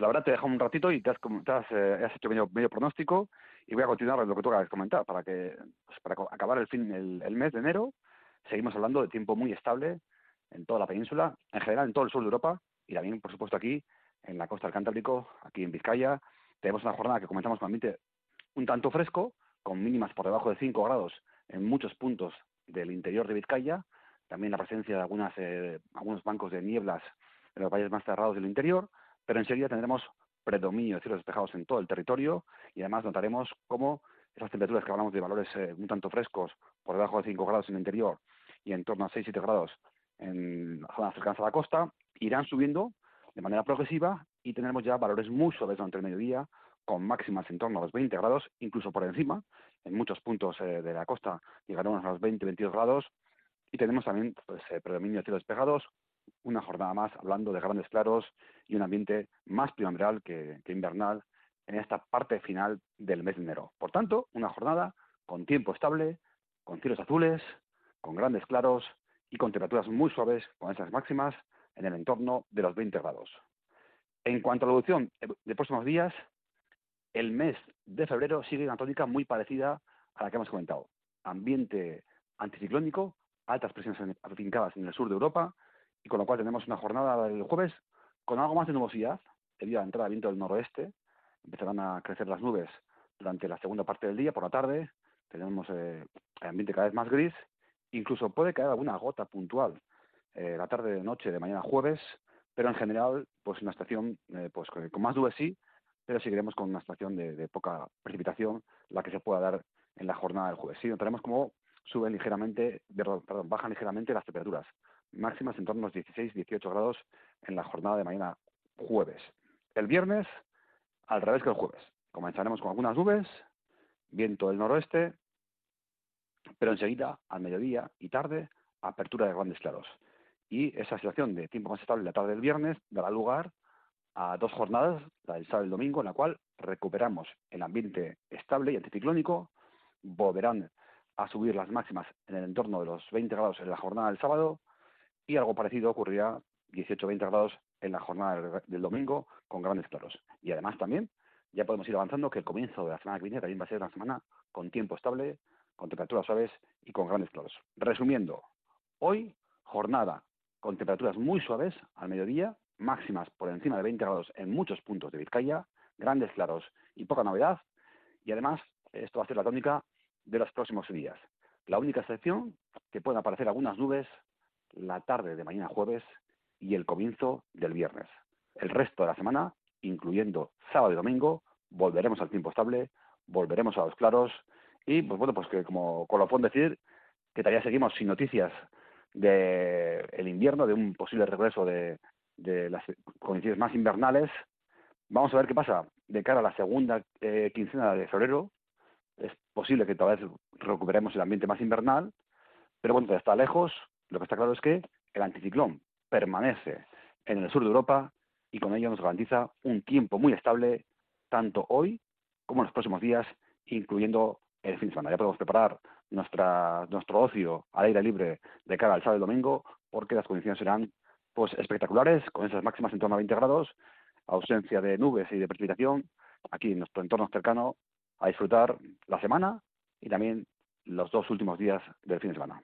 la verdad te he un ratito y te eh, has hecho medio, medio, pronóstico y voy a continuar lo que tú acabas de comentar para que pues para acabar el fin el, el, mes de enero seguimos hablando de tiempo muy estable en toda la península, en general en todo el sur de Europa y también por supuesto aquí en la costa del Cantábrico, aquí en Vizcaya, tenemos una jornada que comenzamos con ambiente un tanto fresco, con mínimas por debajo de 5 grados en muchos puntos del interior de Vizcaya, también la presencia de algunas, eh, algunos bancos de nieblas en los valles más cerrados del interior, pero enseguida tendremos predominio de cielos despejados en todo el territorio y además notaremos cómo esas temperaturas que hablamos de valores eh, un tanto frescos, por debajo de 5 grados en el interior y en torno a 6-7 grados en zonas cercanas a la costa, irán subiendo de manera progresiva y tendremos ya valores muy suaves durante el mediodía, con máximas en torno a los 20 grados, incluso por encima. En muchos puntos eh, de la costa llegaremos a los 20-22 grados y tenemos también pues, eh, predominio de cielos despejados, una jornada más hablando de grandes claros y un ambiente más primaveral que, que invernal en esta parte final del mes de enero. Por tanto, una jornada con tiempo estable, con cielos azules, con grandes claros y con temperaturas muy suaves, con esas máximas en el entorno de los 20 grados. En cuanto a la evolución de próximos días, el mes de febrero sigue una tónica muy parecida a la que hemos comentado. Ambiente anticiclónico, altas presiones afincadas en el sur de Europa, y con lo cual tenemos una jornada del jueves con algo más de nubosidad, debido a la entrada de viento del noroeste. Empezarán a crecer las nubes durante la segunda parte del día, por la tarde. Tenemos eh, el ambiente cada vez más gris. Incluso puede caer alguna gota puntual eh, la tarde de noche de mañana jueves, pero en general, pues una estación eh, pues con más nubes sí, pero seguiremos con una estación de, poca precipitación, la que se pueda dar en la jornada del jueves. Sí, notaremos como suben ligeramente, bajan ligeramente las temperaturas, máximas en torno a los 16-18 grados en la jornada de mañana jueves. El viernes, al revés que el jueves. Comenzaremos con algunas nubes, viento del noroeste, pero enseguida, al mediodía y tarde, apertura de grandes claros y esa situación de tiempo más estable la tarde del viernes dará lugar a dos jornadas, la del sábado y el domingo, en la cual recuperamos el ambiente estable y anticiclónico, volverán a subir las máximas en el entorno de los 20 grados en la jornada del sábado y algo parecido ocurrirá 18-20 grados en la jornada del domingo con grandes claros. Y además también ya podemos ir avanzando que el comienzo de la semana que viene también va a ser una semana con tiempo estable, con temperaturas suaves y con grandes claros. Resumiendo, hoy jornada con temperaturas muy suaves al mediodía, máximas por encima de 20 grados en muchos puntos de Vizcaya, grandes claros y poca novedad. Y además, esto va a ser la tónica de los próximos días. La única excepción, que pueden aparecer algunas nubes la tarde de mañana jueves y el comienzo del viernes. El resto de la semana, incluyendo sábado y domingo, volveremos al tiempo estable, volveremos a los claros y, pues bueno, pues que como colofón decir que todavía seguimos sin noticias del el invierno, de un posible regreso de, de las condiciones más invernales. Vamos a ver qué pasa de cara a la segunda eh, quincena de febrero. Es posible que tal vez recuperemos el ambiente más invernal, pero bueno, está lejos. Lo que está claro es que el anticiclón permanece en el sur de Europa y con ello nos garantiza un tiempo muy estable, tanto hoy como en los próximos días, incluyendo el fin de semana. Ya podemos preparar nuestro ocio al aire libre de cara al sábado y domingo, porque las condiciones serán pues espectaculares, con esas máximas en torno a 20 grados, ausencia de nubes y de precipitación, aquí en nuestro entorno cercano, a disfrutar la semana y también los dos últimos días del fin de semana.